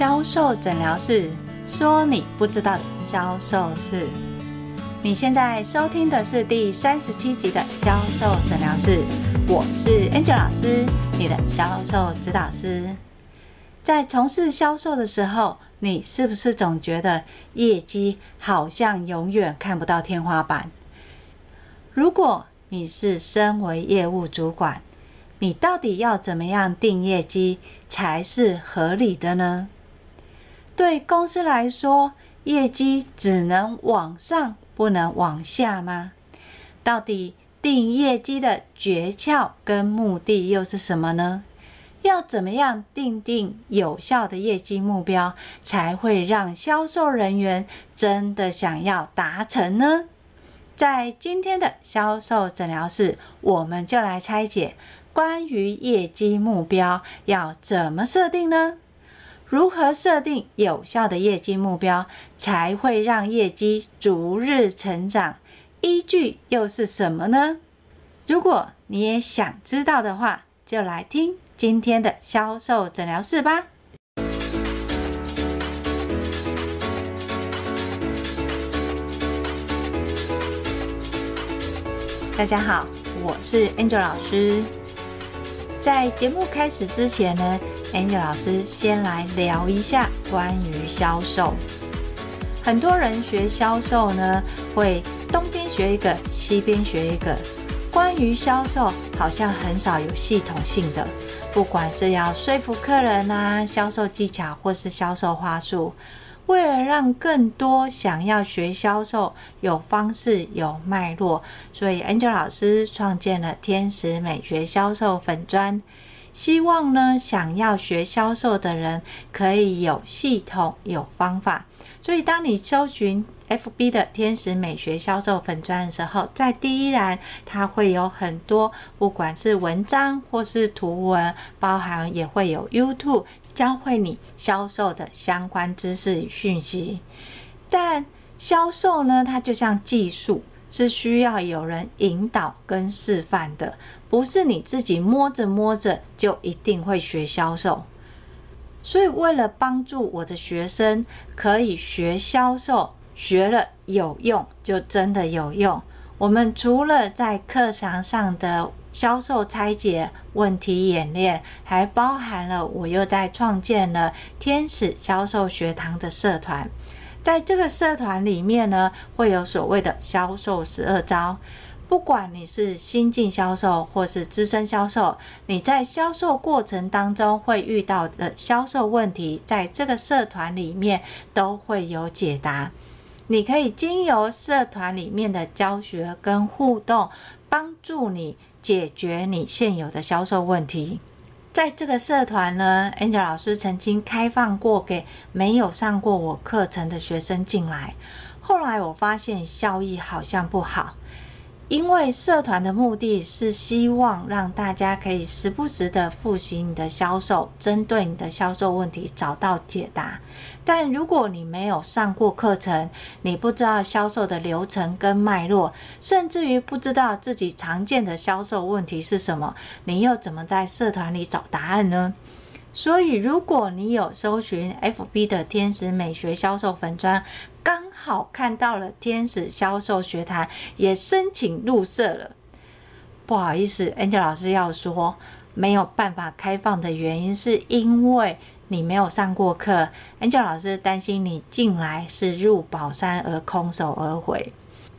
销售诊疗室说：“你不知道的销售室。”你现在收听的是第三十七集的销售诊疗室，我是 Angel 老师，你的销售指导师。在从事销售的时候，你是不是总觉得业绩好像永远看不到天花板？如果你是身为业务主管，你到底要怎么样定业绩才是合理的呢？对公司来说，业绩只能往上，不能往下吗？到底定业绩的诀窍跟目的又是什么呢？要怎么样定定有效的业绩目标，才会让销售人员真的想要达成呢？在今天的销售诊疗室，我们就来拆解。关于业绩目标要怎么设定呢？如何设定有效的业绩目标，才会让业绩逐日成长？依据又是什么呢？如果你也想知道的话，就来听今天的销售诊疗室吧。大家好，我是 Angel 老师。在节目开始之前呢，Angel 老师先来聊一下关于销售。很多人学销售呢，会东边学一个，西边学一个。关于销售，好像很少有系统性的，不管是要说服客人啊，销售技巧或是销售话术。为了让更多想要学销售有方式、有脉络，所以 Angel 老师创建了天使美学销售粉专，希望呢，想要学销售的人可以有系统、有方法。所以，当你搜寻 FB 的天使美学销售粉砖的时候，在第一栏它会有很多，不管是文章或是图文，包含也会有 YouTube。教会你销售的相关知识与讯息，但销售呢，它就像技术，是需要有人引导跟示范的，不是你自己摸着摸着就一定会学销售。所以，为了帮助我的学生可以学销售，学了有用，就真的有用。我们除了在课堂上的销售拆解、问题演练，还包含了我又在创建了天使销售学堂的社团。在这个社团里面呢，会有所谓的销售十二招。不管你是新进销售或是资深销售，你在销售过程当中会遇到的销售问题，在这个社团里面都会有解答。你可以经由社团里面的教学跟互动，帮助你解决你现有的销售问题。在这个社团呢，Angel 老师曾经开放过给没有上过我课程的学生进来，后来我发现效益好像不好。因为社团的目的是希望让大家可以时不时的复习你的销售，针对你的销售问题找到解答。但如果你没有上过课程，你不知道销售的流程跟脉络，甚至于不知道自己常见的销售问题是什么，你又怎么在社团里找答案呢？所以，如果你有搜寻 FB 的天使美学销售粉专，刚好看到了天使销售学堂，也申请入社了。不好意思，Angel 老师要说没有办法开放的原因，是因为你没有上过课。Angel 老师担心你进来是入宝山而空手而回。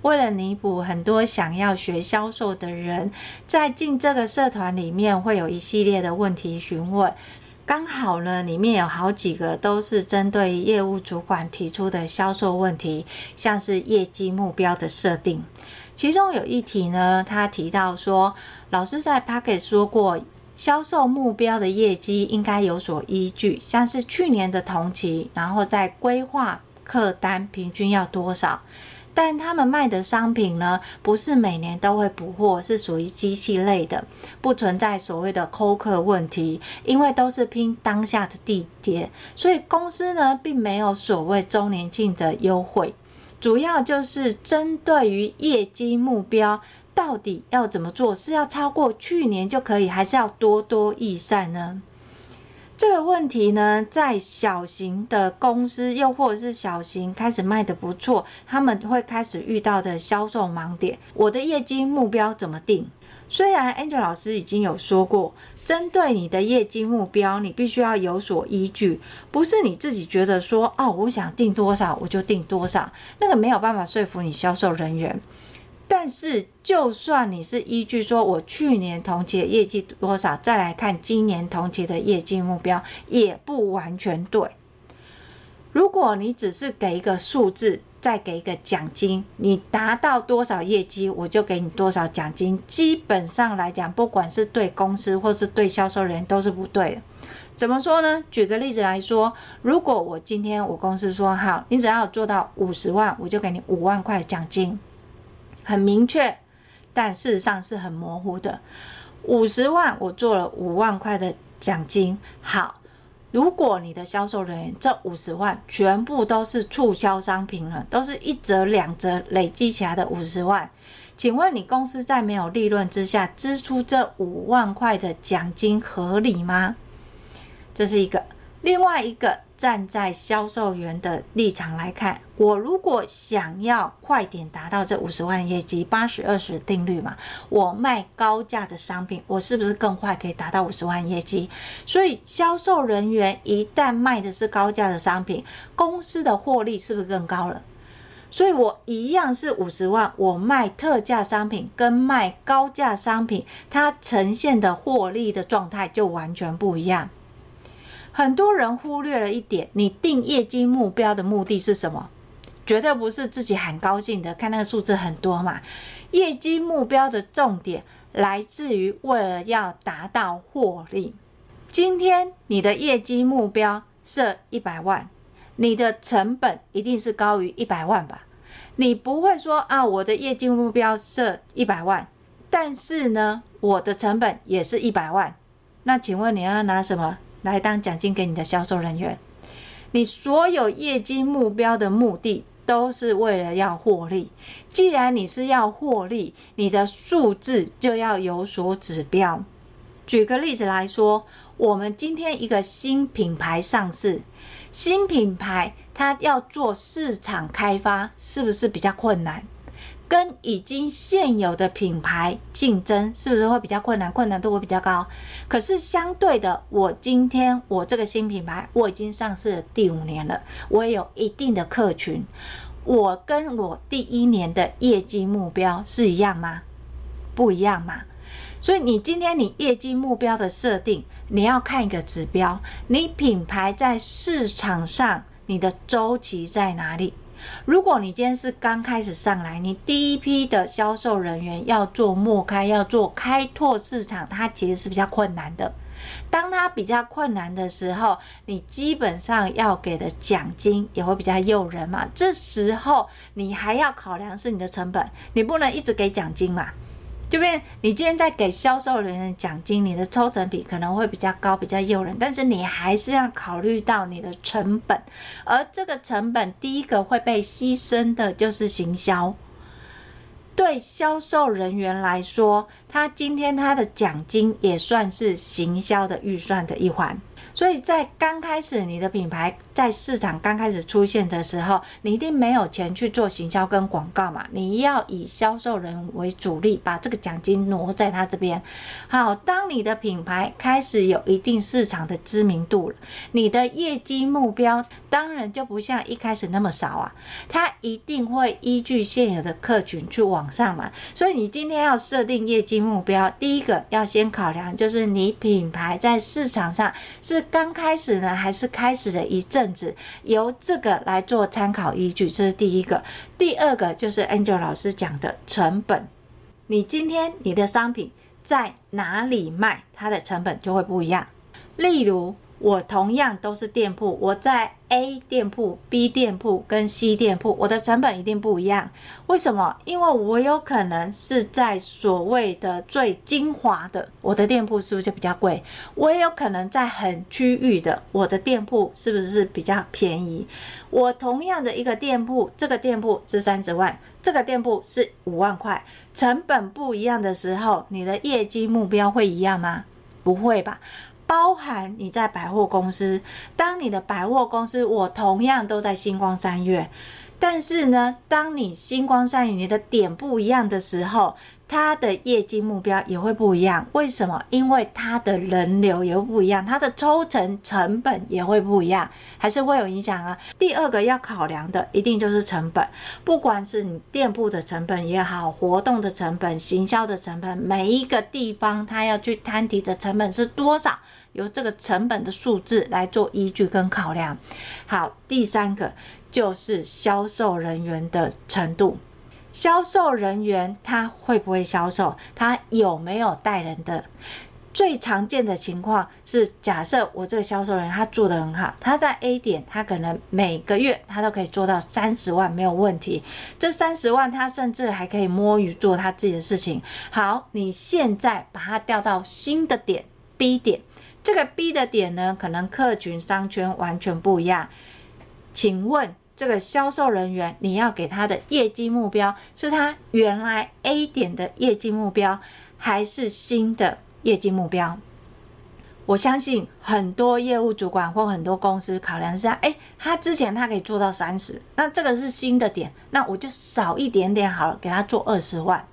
为了弥补很多想要学销售的人，在进这个社团里面会有一系列的问题询问。刚好呢，里面有好几个都是针对业务主管提出的销售问题，像是业绩目标的设定。其中有一题呢，他提到说，老师在 Podcast 说过，销售目标的业绩应该有所依据，像是去年的同期，然后再规划客单平均要多少。但他们卖的商品呢，不是每年都会补货，是属于机器类的，不存在所谓的扣客问题，因为都是拼当下的地点，所以公司呢并没有所谓周年庆的优惠，主要就是针对于业绩目标到底要怎么做，是要超过去年就可以，还是要多多益善呢？这个问题呢，在小型的公司，又或者是小型开始卖得不错，他们会开始遇到的销售盲点。我的业绩目标怎么定？虽然 Angel 老师已经有说过，针对你的业绩目标，你必须要有所依据，不是你自己觉得说，哦，我想定多少我就定多少，那个没有办法说服你销售人员。但是，就算你是依据说我去年同期业绩多少，再来看今年同期的业绩目标，也不完全对。如果你只是给一个数字，再给一个奖金，你达到多少业绩，我就给你多少奖金。基本上来讲，不管是对公司或是对销售人员，都是不对的。怎么说呢？举个例子来说，如果我今天我公司说好，你只要做到五十万，我就给你五万块奖金。很明确，但事实上是很模糊的。五十万，我做了五万块的奖金。好，如果你的销售人员这五十万全部都是促销商品了，都是一折两折累积起来的五十万，请问你公司在没有利润之下支出这五万块的奖金合理吗？这是一个。另外一个，站在销售员的立场来看，我如果想要快点达到这五十万业绩，八十二十定律嘛，我卖高价的商品，我是不是更快可以达到五十万业绩？所以销售人员一旦卖的是高价的商品，公司的获利是不是更高了？所以我一样是五十万，我卖特价商品跟卖高价商品，它呈现的获利的状态就完全不一样。很多人忽略了一点，你定业绩目标的目的是什么？绝对不是自己很高兴的，看那个数字很多嘛。业绩目标的重点来自于为了要达到获利。今天你的业绩目标设一百万，你的成本一定是高于一百万吧？你不会说啊，我的业绩目标设一百万，但是呢，我的成本也是一百万。那请问你要拿什么？来当奖金给你的销售人员，你所有业绩目标的目的都是为了要获利。既然你是要获利，你的数字就要有所指标。举个例子来说，我们今天一个新品牌上市，新品牌它要做市场开发，是不是比较困难？跟已经现有的品牌竞争是不是会比较困难？困难度会比较高。可是相对的，我今天我这个新品牌我已经上市第五年了，我也有一定的客群。我跟我第一年的业绩目标是一样吗？不一样嘛。所以你今天你业绩目标的设定，你要看一个指标，你品牌在市场上你的周期在哪里？如果你今天是刚开始上来，你第一批的销售人员要做末开，要做开拓市场，它其实是比较困难的。当它比较困难的时候，你基本上要给的奖金也会比较诱人嘛。这时候你还要考量是你的成本，你不能一直给奖金嘛。就变，你今天在给销售人员奖金，你的抽成比可能会比较高，比较诱人，但是你还是要考虑到你的成本，而这个成本第一个会被牺牲的就是行销。对销售人员来说，他今天他的奖金也算是行销的预算的一环。所以在刚开始你的品牌在市场刚开始出现的时候，你一定没有钱去做行销跟广告嘛？你要以销售人为主力，把这个奖金挪在他这边。好，当你的品牌开始有一定市场的知名度了，你的业绩目标当然就不像一开始那么少啊，它一定会依据现有的客群去往上嘛。所以你今天要设定业绩目标，第一个要先考量就是你品牌在市场上是。刚开始呢，还是开始了一阵子，由这个来做参考依据，这是第一个。第二个就是 Angel 老师讲的成本，你今天你的商品在哪里卖，它的成本就会不一样。例如，我同样都是店铺，我在 A 店铺、B 店铺跟 C 店铺，我的成本一定不一样。为什么？因为我有可能是在所谓的最精华的，我的店铺是不是就比较贵？我也有可能在很区域的，我的店铺是不是比较便宜？我同样的一个店铺，这个店铺是三十万，这个店铺是五万块，成本不一样的时候，你的业绩目标会一样吗？不会吧。包含你在百货公司，当你的百货公司，我同样都在星光三月，但是呢，当你星光三月你的点不一样的时候。它的业绩目标也会不一样，为什么？因为它的人流也会不一样，它的抽成成本也会不一样，还是会有影响啊。第二个要考量的一定就是成本，不管是你店铺的成本也好，活动的成本、行销的成本，每一个地方它要去摊提的成本是多少，由这个成本的数字来做依据跟考量。好，第三个就是销售人员的程度。销售人员他会不会销售？他有没有带人的？最常见的情况是，假设我这个销售人员他做得很好，他在 A 点，他可能每个月他都可以做到三十万没有问题。这三十万他甚至还可以摸鱼做他自己的事情。好，你现在把他调到新的点 B 点，这个 B 的点呢，可能客群商圈完全不一样。请问？这个销售人员，你要给他的业绩目标是他原来 A 点的业绩目标，还是新的业绩目标？我相信很多业务主管或很多公司考量是：哎，他之前他可以做到三十，那这个是新的点，那我就少一点点好了，给他做二十万。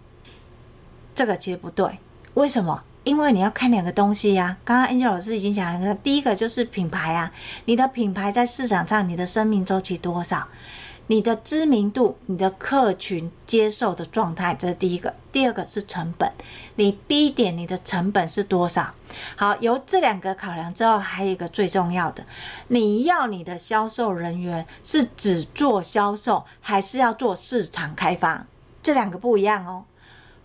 这个其实不对，为什么？因为你要看两个东西呀、啊，刚刚 Angel 老师已经讲了，第一个就是品牌啊，你的品牌在市场上你的生命周期多少，你的知名度，你的客群接受的状态，这是第一个。第二个是成本，你 B 点你的成本是多少？好，由这两个考量之后，还有一个最重要的，你要你的销售人员是只做销售，还是要做市场开发？这两个不一样哦。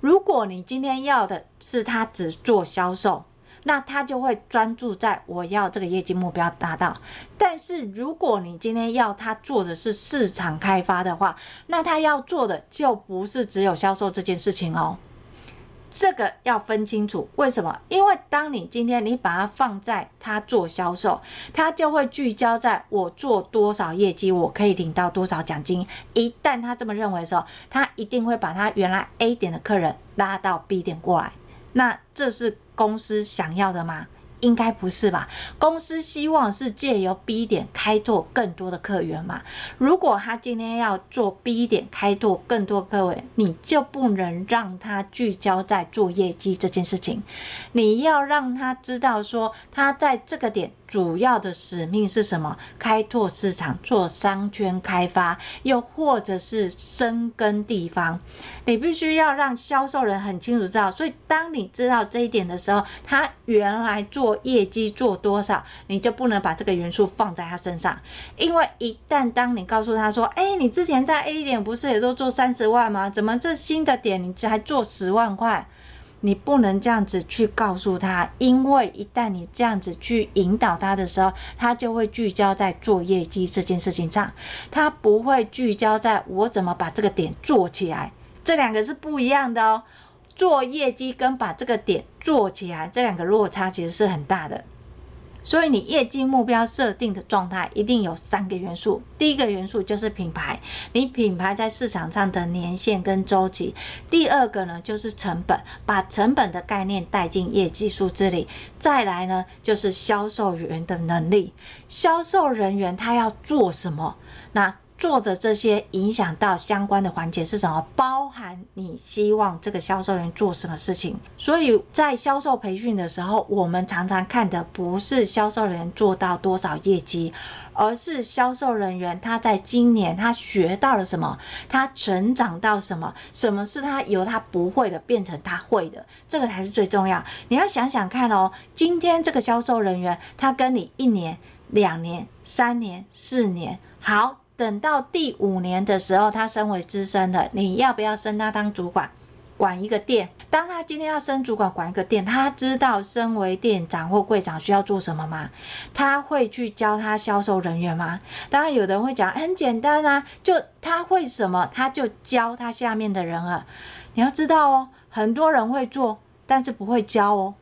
如果你今天要的是他只做销售，那他就会专注在我要这个业绩目标达到。但是如果你今天要他做的是市场开发的话，那他要做的就不是只有销售这件事情哦。这个要分清楚，为什么？因为当你今天你把它放在他做销售，他就会聚焦在我做多少业绩，我可以领到多少奖金。一旦他这么认为的时候，他一定会把他原来 A 点的客人拉到 B 点过来。那这是公司想要的吗？应该不是吧？公司希望是借由 B 点开拓更多的客源嘛。如果他今天要做 B 点开拓更多客源，你就不能让他聚焦在做业绩这件事情。你要让他知道说，他在这个点。主要的使命是什么？开拓市场，做商圈开发，又或者是深耕地方。你必须要让销售人很清楚知道。所以，当你知道这一点的时候，他原来做业绩做多少，你就不能把这个元素放在他身上。因为一旦当你告诉他说：“哎，你之前在 A 点不是也都做三十万吗？怎么这新的点你才做十万块？”你不能这样子去告诉他，因为一旦你这样子去引导他的时候，他就会聚焦在做业绩这件事情上，他不会聚焦在我怎么把这个点做起来，这两个是不一样的哦。做业绩跟把这个点做起来，这两个落差其实是很大的。所以你业绩目标设定的状态一定有三个元素。第一个元素就是品牌，你品牌在市场上的年限跟周期。第二个呢就是成本，把成本的概念带进业绩数字里。再来呢就是销售员的能力，销售人员他要做什么？那做的这些影响到相关的环节是什么？包含你希望这个销售员做什么事情？所以在销售培训的时候，我们常常看的不是销售人员做到多少业绩，而是销售人员他在今年他学到了什么，他成长到什么，什么是他由他不会的变成他会的，这个才是最重要。你要想想看哦，今天这个销售人员他跟你一年、两年、三年、四年，好。等到第五年的时候，他升为资深了，你要不要升他当主管，管一个店？当他今天要升主管，管一个店，他知道身为店长或柜长需要做什么吗？他会去教他销售人员吗？当然，有人会讲很简单啊，就他会什么，他就教他下面的人了。你要知道哦，很多人会做，但是不会教哦；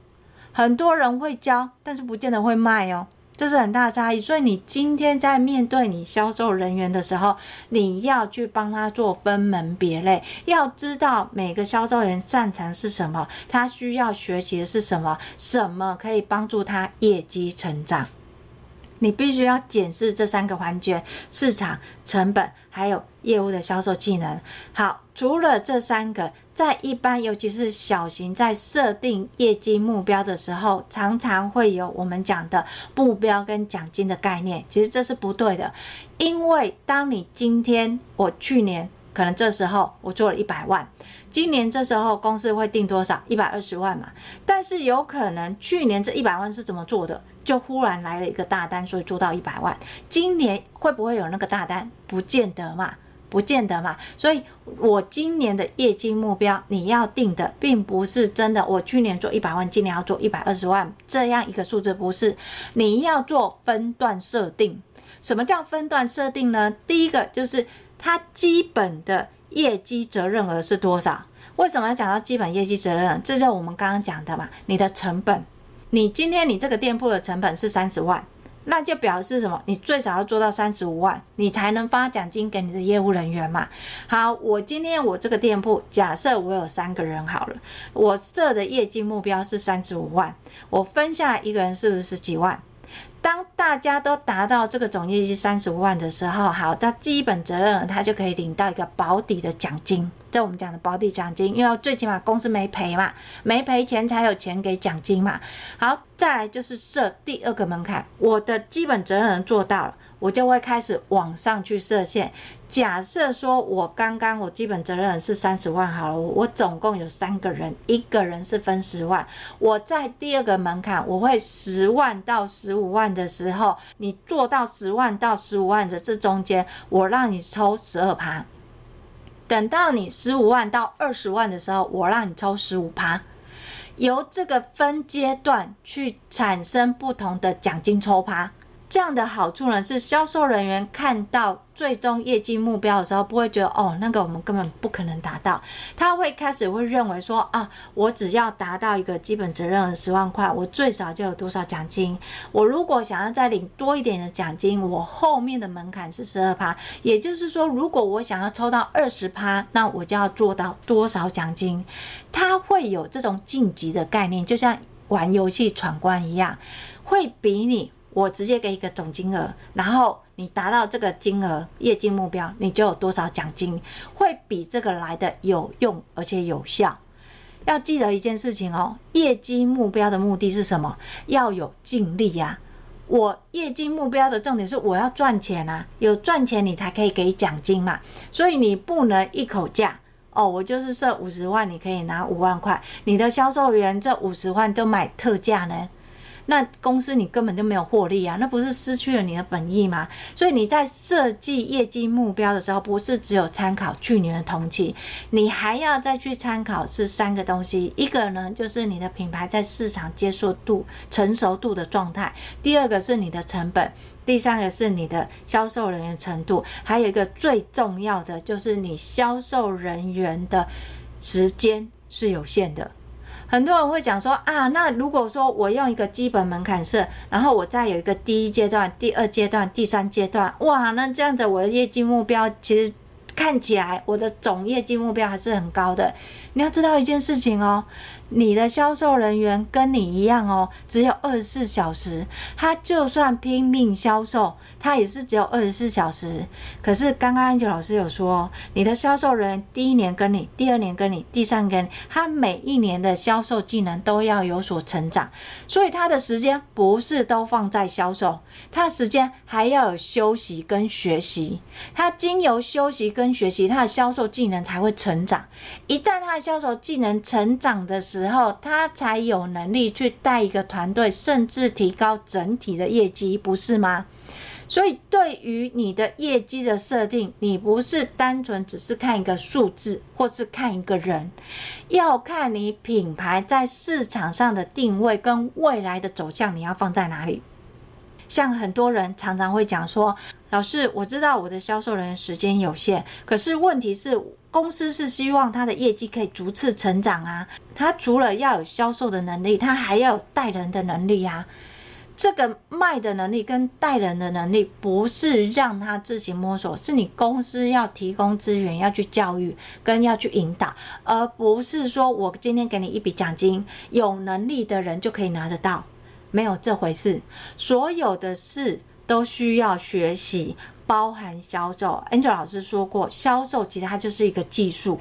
很多人会教，但是不见得会卖哦。这是很大的差异。所以你今天在面对你销售人员的时候，你要去帮他做分门别类，要知道每个销售人员擅长是什么，他需要学习的是什么，什么可以帮助他业绩成长。你必须要检视这三个环节：市场、成本，还有业务的销售技能。好，除了这三个，在一般，尤其是小型，在设定业绩目标的时候，常常会有我们讲的目标跟奖金的概念。其实这是不对的，因为当你今天，我去年可能这时候我做了一百万。今年这时候公司会定多少？一百二十万嘛。但是有可能去年这一百万是怎么做的？就忽然来了一个大单，所以做到一百万。今年会不会有那个大单？不见得嘛，不见得嘛。所以我今年的业绩目标，你要定的并不是真的。我去年做一百万，今年要做一百二十万，这样一个数字不是。你要做分段设定。什么叫分段设定呢？第一个就是它基本的。业绩责任额是多少？为什么要讲到基本业绩责任？这就是我们刚刚讲的嘛。你的成本，你今天你这个店铺的成本是三十万，那就表示什么？你最少要做到三十五万，你才能发奖金给你的业务人员嘛。好，我今天我这个店铺，假设我有三个人好了，我设的业绩目标是三十五万，我分下来一个人是不是十几万？当大家都达到这个总业绩三十五万的时候，好，他基本责任他就可以领到一个保底的奖金，这我们讲的保底奖金，因为最起码公司没赔嘛，没赔钱才有钱给奖金嘛。好，再来就是设第二个门槛，我的基本责任做到了，我就会开始往上去设限。假设说，我刚刚我基本责任是三十万好了，我总共有三个人，一个人是分十万。我在第二个门槛，我会十万到十五万的时候，你做到十万到十五万的这中间，我让你抽十二趴。等到你十五万到二十万的时候，我让你抽十五趴。由这个分阶段去产生不同的奖金抽趴。这样的好处呢，是销售人员看到最终业绩目标的时候，不会觉得哦，那个我们根本不可能达到。他会开始会认为说啊，我只要达到一个基本责任的十万块，我最少就有多少奖金。我如果想要再领多一点的奖金，我后面的门槛是十二趴，也就是说，如果我想要抽到二十趴，那我就要做到多少奖金？他会有这种晋级的概念，就像玩游戏闯关一样，会比你。我直接给一个总金额，然后你达到这个金额业绩目标，你就有多少奖金，会比这个来的有用而且有效。要记得一件事情哦，业绩目标的目的是什么？要有尽力呀。我业绩目标的重点是我要赚钱啊，有赚钱你才可以给奖金嘛。所以你不能一口价哦，我就是设五十万，你可以拿五万块，你的销售员这五十万都买特价呢。那公司你根本就没有获利啊，那不是失去了你的本意吗？所以你在设计业绩目标的时候，不是只有参考去年的同期，你还要再去参考是三个东西。一个呢，就是你的品牌在市场接受度、成熟度的状态；第二个是你的成本；第三个是你的销售人员程度；还有一个最重要的，就是你销售人员的时间是有限的。很多人会讲说啊，那如果说我用一个基本门槛设，然后我再有一个第一阶段、第二阶段、第三阶段，哇，那这样子我的业绩目标其实看起来我的总业绩目标还是很高的。你要知道一件事情哦。你的销售人员跟你一样哦，只有二十四小时。他就算拼命销售，他也是只有二十四小时。可是刚刚 Angel 老师有说，你的销售人员第一年跟你，第二年跟你，第三年，他每一年的销售技能都要有所成长。所以他的时间不是都放在销售，他的时间还要有休息跟学习。他经由休息跟跟学习，他的销售技能才会成长。一旦他的销售技能成长的时候，他才有能力去带一个团队，甚至提高整体的业绩，不是吗？所以，对于你的业绩的设定，你不是单纯只是看一个数字，或是看一个人，要看你品牌在市场上的定位跟未来的走向，你要放在哪里？像很多人常常会讲说：“老师，我知道我的销售人员时间有限，可是问题是。”公司是希望他的业绩可以逐次成长啊，他除了要有销售的能力，他还要有带人的能力啊。这个卖的能力跟带人的能力，不是让他自己摸索，是你公司要提供资源，要去教育跟要去引导，而不是说我今天给你一笔奖金，有能力的人就可以拿得到，没有这回事。所有的事都需要学习。包含销售，Angel 老师说过，销售其实它就是一个技术，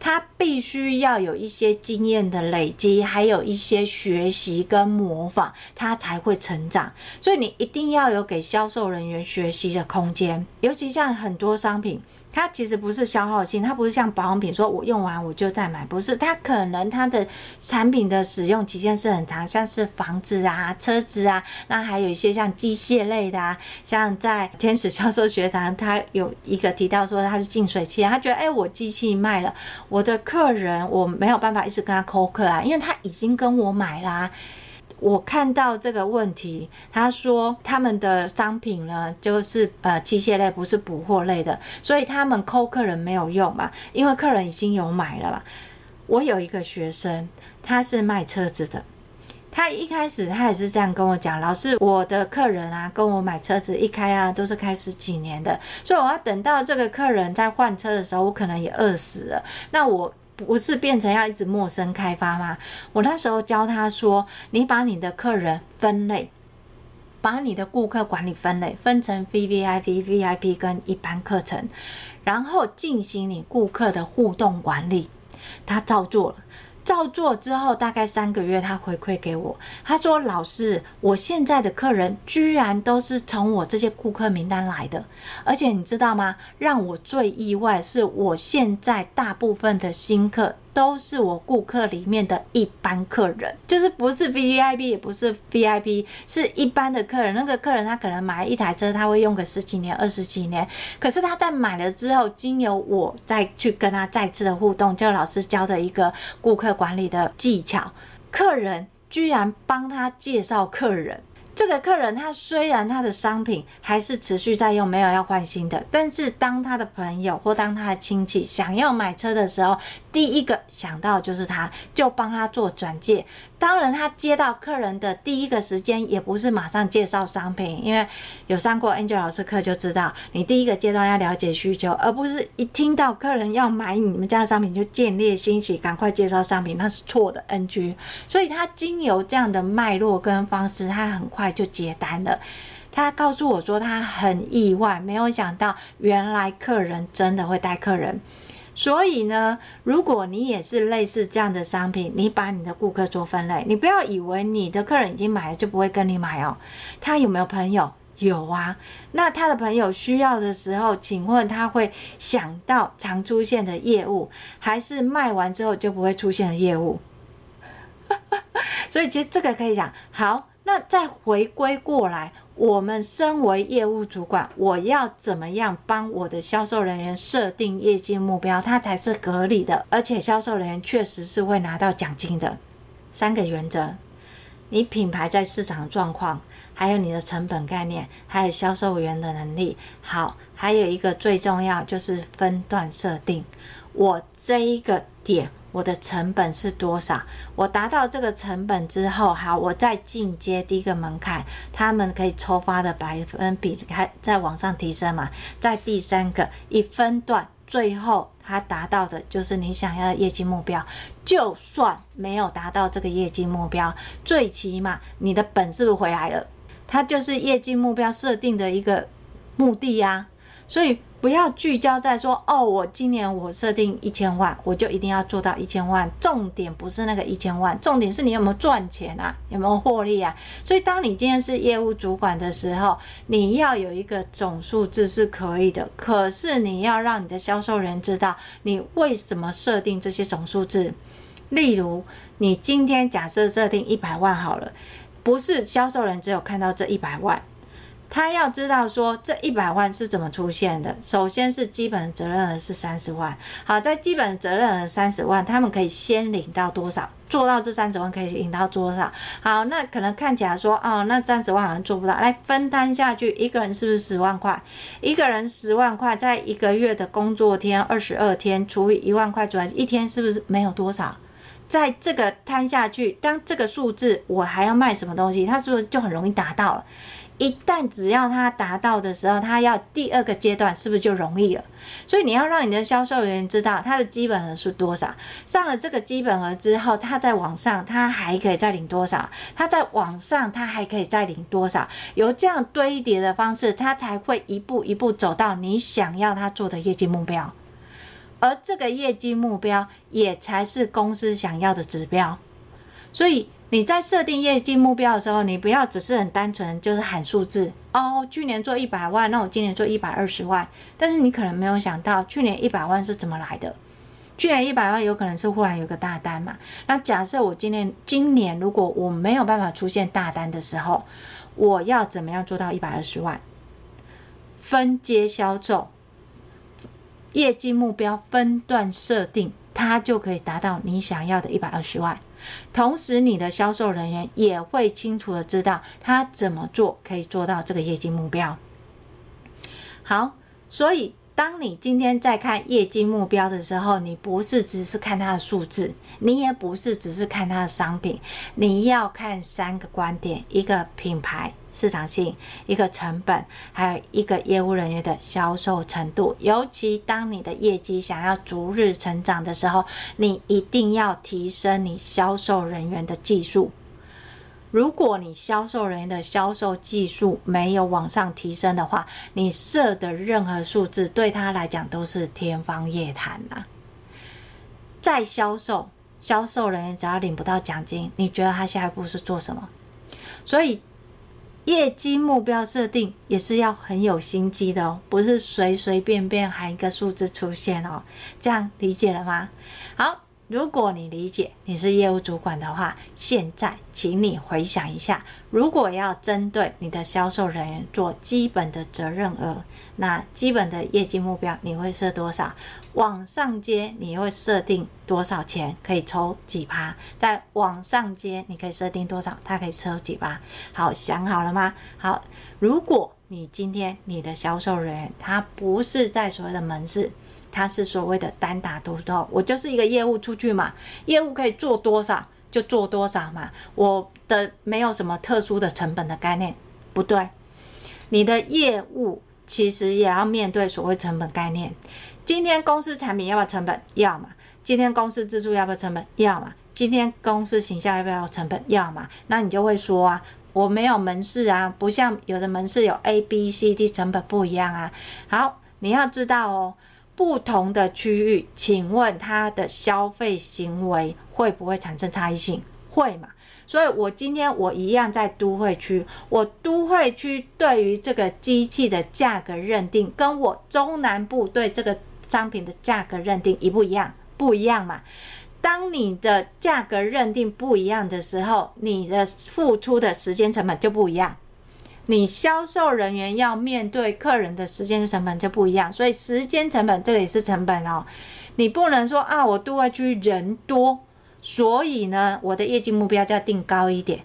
它必须要有一些经验的累积，还有一些学习跟模仿，它才会成长。所以你一定要有给销售人员学习的空间，尤其像很多商品。它其实不是消耗性，它不是像保养品，说我用完我就再买，不是。它可能它的产品的使用期限是很长，像是房子啊、车子啊，那还有一些像机械类的啊，像在天使销售学堂，他有一个提到说它是净水器，他觉得哎，我机器卖了，我的客人我没有办法一直跟他扣客啊，因为他已经跟我买啦。我看到这个问题，他说他们的商品呢，就是呃机械类，不是补货类的，所以他们扣客人没有用嘛，因为客人已经有买了嘛。我有一个学生，他是卖车子的，他一开始他也是这样跟我讲，老师，我的客人啊跟我买车子一开啊都是开十几年的，所以我要等到这个客人在换车的时候，我可能也饿死了。那我。不是变成要一直陌生开发吗？我那时候教他说：“你把你的客人分类，把你的顾客管理分类，分成 VVIP、VIP 跟一般课程，然后进行你顾客的互动管理。”他照做了。照做之后，大概三个月，他回馈给我，他说：“老师，我现在的客人居然都是从我这些顾客名单来的，而且你知道吗？让我最意外是我现在大部分的新客。”都是我顾客里面的一般客人，就是不是 VVIP 也不是 VIP，是一般的客人。那个客人他可能买一台车，他会用个十几年、二十几年。可是他在买了之后，经由我再去跟他再次的互动，就老师教的一个顾客管理的技巧，客人居然帮他介绍客人。这个客人他虽然他的商品还是持续在用，没有要换新的，但是当他的朋友或当他的亲戚想要买车的时候，第一个想到就是他，就帮他做转介。当然，他接到客人的第一个时间也不是马上介绍商品，因为有上过 Angel 老师课就知道，你第一个阶段要了解需求，而不是一听到客人要买你们家的商品就见猎心喜，赶快介绍商品，那是错的 NG。所以他经由这样的脉络跟方式，他很快就接单了。他告诉我说，他很意外，没有想到原来客人真的会带客人。所以呢，如果你也是类似这样的商品，你把你的顾客做分类，你不要以为你的客人已经买了就不会跟你买哦。他有没有朋友？有啊。那他的朋友需要的时候，请问他会想到常出现的业务，还是卖完之后就不会出现的业务？所以其实这个可以讲。好，那再回归过来。我们身为业务主管，我要怎么样帮我的销售人员设定业绩目标，它才是合理的，而且销售人员确实是会拿到奖金的。三个原则：你品牌在市场状况，还有你的成本概念，还有销售员的能力。好，还有一个最重要就是分段设定。我这一个点。我的成本是多少？我达到这个成本之后，好，我再进阶第一个门槛，他们可以抽发的百分比还再往上提升嘛？在第三个一分段，最后他达到的就是你想要的业绩目标。就算没有达到这个业绩目标，最起码你的本是不是回来了？它就是业绩目标设定的一个目的呀，所以。不要聚焦在说哦，我今年我设定一千万，我就一定要做到一千万。重点不是那个一千万，重点是你有没有赚钱啊，有没有获利啊。所以，当你今天是业务主管的时候，你要有一个总数字是可以的，可是你要让你的销售人知道你为什么设定这些总数字。例如，你今天假设设定一百万好了，不是销售人只有看到这一百万。他要知道说这一百万是怎么出现的。首先是基本责任额是三十万。好，在基本责任额三十万，他们可以先领到多少？做到这三十万可以领到多少？好，那可能看起来说，哦，那三十万好像做不到。来分摊下去，一个人是不是十万块？一个人十万块，在一个月的工作天二十二天除以一万块左右，一天是不是没有多少？在这个摊下去，当这个数字我还要卖什么东西，它是不是就很容易达到了？一旦只要它达到的时候，它要第二个阶段，是不是就容易了？所以你要让你的销售人员知道它的基本额是多少。上了这个基本额之后，它在往上，它还可以再领多少？它在往上，它还可以再领多少？由这样堆叠的方式，它才会一步一步走到你想要它做的业绩目标。而这个业绩目标，也才是公司想要的指标。所以。你在设定业绩目标的时候，你不要只是很单纯就是喊数字哦。去年做一百万，那我今年做一百二十万。但是你可能没有想到，去年一百万是怎么来的？去年一百万有可能是忽然有个大单嘛。那假设我今年今年如果我没有办法出现大单的时候，我要怎么样做到一百二十万？分阶销售，业绩目标分段设定，它就可以达到你想要的一百二十万。同时，你的销售人员也会清楚的知道他怎么做可以做到这个业绩目标。好，所以当你今天在看业绩目标的时候，你不是只是看它的数字，你也不是只是看它的商品，你要看三个观点：一个品牌。市场性，一个成本，还有一个业务人员的销售程度。尤其当你的业绩想要逐日成长的时候，你一定要提升你销售人员的技术。如果你销售人员的销售技术没有往上提升的话，你设的任何数字对他来讲都是天方夜谭呐。在销售，销售人员只要领不到奖金，你觉得他下一步是做什么？所以。业绩目标设定也是要很有心机的哦，不是随随便便喊一个数字出现哦，这样理解了吗？好。如果你理解你是业务主管的话，现在请你回想一下，如果要针对你的销售人员做基本的责任额，那基本的业绩目标你会设多少？往上接你会设定多少钱可以抽几趴？再往上接你可以设定多少？它可以抽几趴？好，想好了吗？好，如果你今天你的销售人员他不是在所谓的门市。他是所谓的单打独斗，我就是一个业务出去嘛，业务可以做多少就做多少嘛，我的没有什么特殊的成本的概念，不对，你的业务其实也要面对所谓成本概念。今天公司产品要不要成本？要嘛。今天公司支出要不要成本？要嘛。今天公司形象要不要成本？要嘛。那你就会说啊，我没有门市啊，不像有的门市有 A、B、C、D 成本不一样啊。好，你要知道哦。不同的区域，请问它的消费行为会不会产生差异性？会嘛？所以我今天我一样在都会区，我都会区对于这个机器的价格认定，跟我中南部对这个商品的价格认定一不一样？不一样嘛？当你的价格认定不一样的时候，你的付出的时间成本就不一样。你销售人员要面对客人的时间成本就不一样，所以时间成本这个也是成本哦。你不能说啊，我都会区人多，所以呢，我的业绩目标就要定高一点，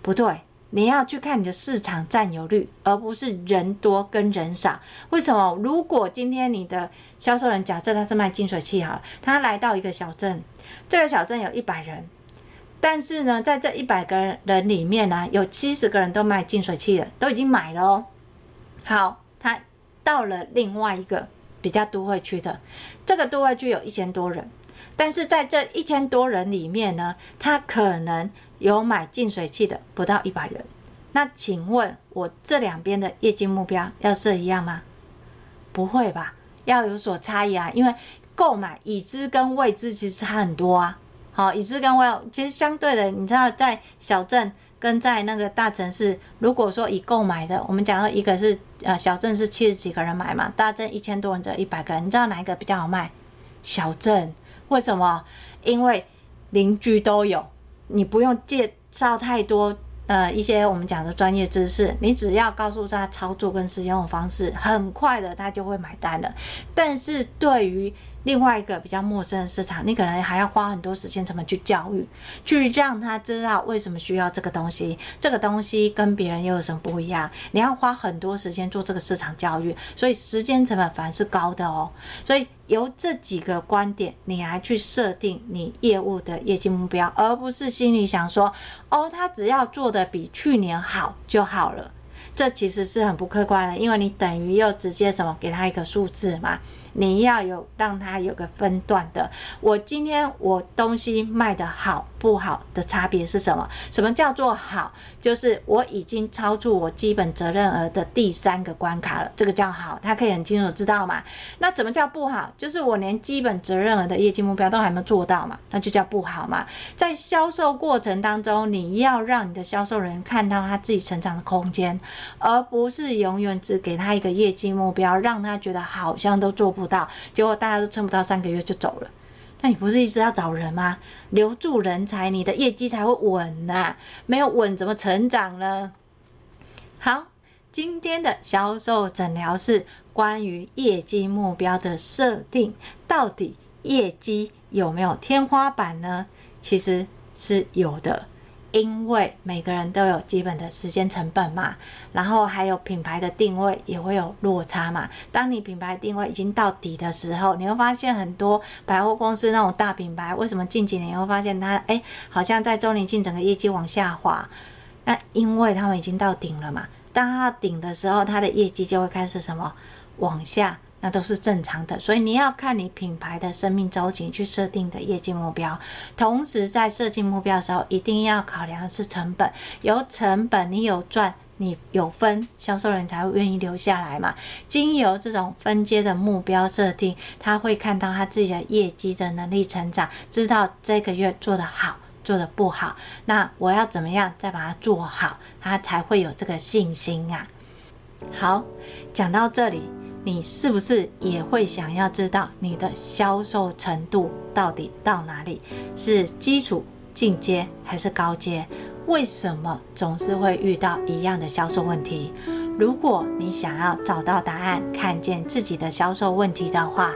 不对，你要去看你的市场占有率，而不是人多跟人少。为什么？如果今天你的销售人假设他是卖净水器好了，他来到一个小镇，这个小镇有一百人。但是呢，在这一百个人里面呢，有七十个人都卖净水器了，都已经买了哦。好，他到了另外一个比较都会区的，这个都会区有一千多人，但是在这一千多人里面呢，他可能有买净水器的不到一百人。那请问我这两边的业绩目标要设一样吗？不会吧，要有所差异啊，因为购买已知跟未知其实差很多啊。好，已知跟未知其实相对的，你知道，在小镇跟在那个大城市，如果说以购买的，我们讲到一个是呃小镇是七十几个人买嘛，大镇一千多人只有一百个人，你知道哪一个比较好卖？小镇，为什么？因为邻居都有，你不用介绍太多呃一些我们讲的专业知识，你只要告诉他操作跟使用的方式，很快的他就会买单了。但是对于另外一个比较陌生的市场，你可能还要花很多时间成本去教育，去让他知道为什么需要这个东西，这个东西跟别人又有什么不一样？你要花很多时间做这个市场教育，所以时间成本反而是高的哦。所以由这几个观点，你来去设定你业务的业绩目标，而不是心里想说，哦，他只要做得比去年好就好了。这其实是很不客观的，因为你等于又直接什么给他一个数字嘛。你要有让他有个分段的。我今天我东西卖的好不好的差别是什么？什么叫做好？就是我已经超出我基本责任额的第三个关卡了，这个叫好。他可以很清楚知道嘛？那怎么叫不好？就是我连基本责任额的业绩目标都还没有做到嘛，那就叫不好嘛。在销售过程当中，你要让你的销售人员看到他自己成长的空间，而不是永远只给他一个业绩目标，让他觉得好像都做不到，结果大家都撑不到三个月就走了。那你不是一直要找人吗？留住人才，你的业绩才会稳呐。没有稳，怎么成长呢？好，今天的销售诊疗室关于业绩目标的设定，到底业绩有没有天花板呢？其实是有的。因为每个人都有基本的时间成本嘛，然后还有品牌的定位也会有落差嘛。当你品牌定位已经到底的时候，你会发现很多百货公司那种大品牌，为什么近几年你会发现它哎，好像在周年庆整个业绩往下滑？那因为他们已经到顶了嘛。当它顶的时候，它的业绩就会开始什么往下。那都是正常的，所以你要看你品牌的生命周期去设定的业绩目标。同时，在设计目标的时候，一定要考量的是成本。有成本，你有赚，你有分，销售人才会愿意留下来嘛。经由这种分阶的目标设定，他会看到他自己的业绩的能力成长，知道这个月做得好，做得不好。那我要怎么样再把它做好，他才会有这个信心啊。好，讲到这里。你是不是也会想要知道你的销售程度到底到哪里？是基础、进阶还是高阶？为什么总是会遇到一样的销售问题？如果你想要找到答案，看见自己的销售问题的话，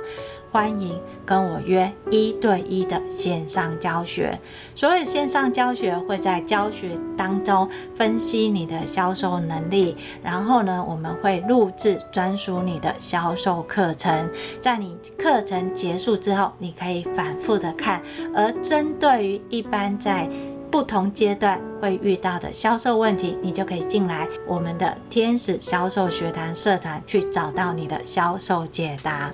欢迎跟我约一对一的线上教学。所谓线上教学，会在教学当中分析你的销售能力，然后呢，我们会录制专属你的销售课程。在你课程结束之后，你可以反复的看。而针对于一般在不同阶段会遇到的销售问题，你就可以进来我们的天使销售学堂社团，去找到你的销售解答。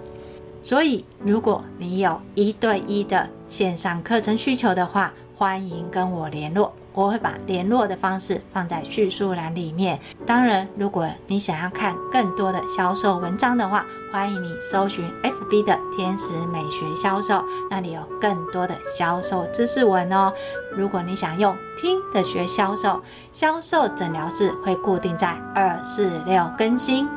所以，如果你有一对一的线上课程需求的话，欢迎跟我联络，我会把联络的方式放在叙述栏里面。当然，如果你想要看更多的销售文章的话，欢迎你搜寻 FB 的天使美学销售，那里有更多的销售知识文哦。如果你想用听的学销售，销售诊疗室会固定在二四六更新。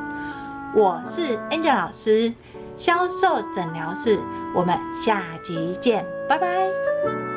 我是 Angel 老师。销售诊疗室，我们下集见，拜拜。